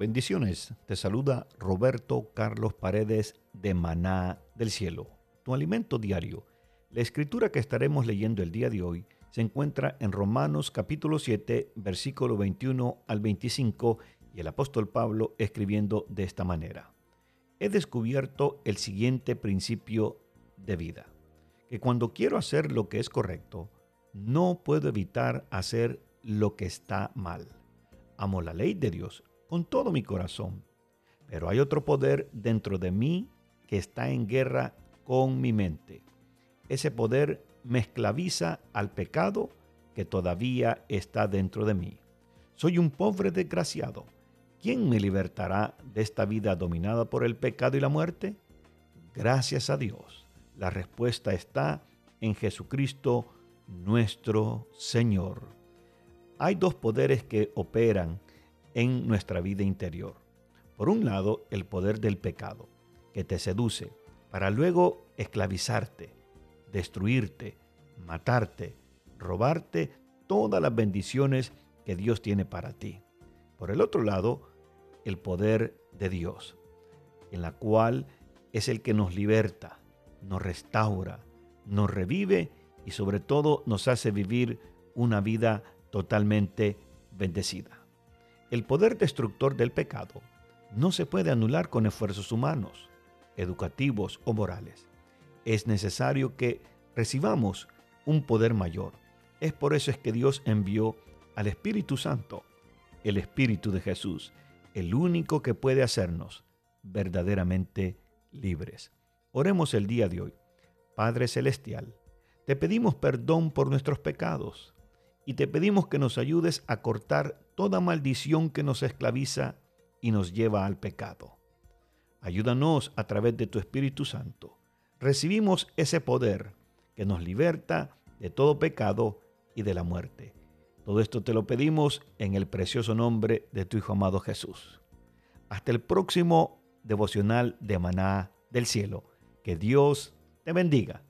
Bendiciones. Te saluda Roberto Carlos Paredes de Maná del Cielo, tu alimento diario. La escritura que estaremos leyendo el día de hoy se encuentra en Romanos capítulo 7, versículo 21 al 25 y el apóstol Pablo escribiendo de esta manera. He descubierto el siguiente principio de vida, que cuando quiero hacer lo que es correcto, no puedo evitar hacer lo que está mal. Amo la ley de Dios con todo mi corazón. Pero hay otro poder dentro de mí que está en guerra con mi mente. Ese poder me esclaviza al pecado que todavía está dentro de mí. Soy un pobre desgraciado. ¿Quién me libertará de esta vida dominada por el pecado y la muerte? Gracias a Dios. La respuesta está en Jesucristo nuestro Señor. Hay dos poderes que operan en nuestra vida interior. Por un lado, el poder del pecado, que te seduce para luego esclavizarte, destruirte, matarte, robarte todas las bendiciones que Dios tiene para ti. Por el otro lado, el poder de Dios, en la cual es el que nos liberta, nos restaura, nos revive y sobre todo nos hace vivir una vida totalmente bendecida. El poder destructor del pecado no se puede anular con esfuerzos humanos, educativos o morales. Es necesario que recibamos un poder mayor. Es por eso es que Dios envió al Espíritu Santo, el Espíritu de Jesús, el único que puede hacernos verdaderamente libres. Oremos el día de hoy. Padre Celestial, te pedimos perdón por nuestros pecados y te pedimos que nos ayudes a cortar toda maldición que nos esclaviza y nos lleva al pecado. Ayúdanos a través de tu Espíritu Santo. Recibimos ese poder que nos liberta de todo pecado y de la muerte. Todo esto te lo pedimos en el precioso nombre de tu Hijo amado Jesús. Hasta el próximo devocional de Maná del Cielo. Que Dios te bendiga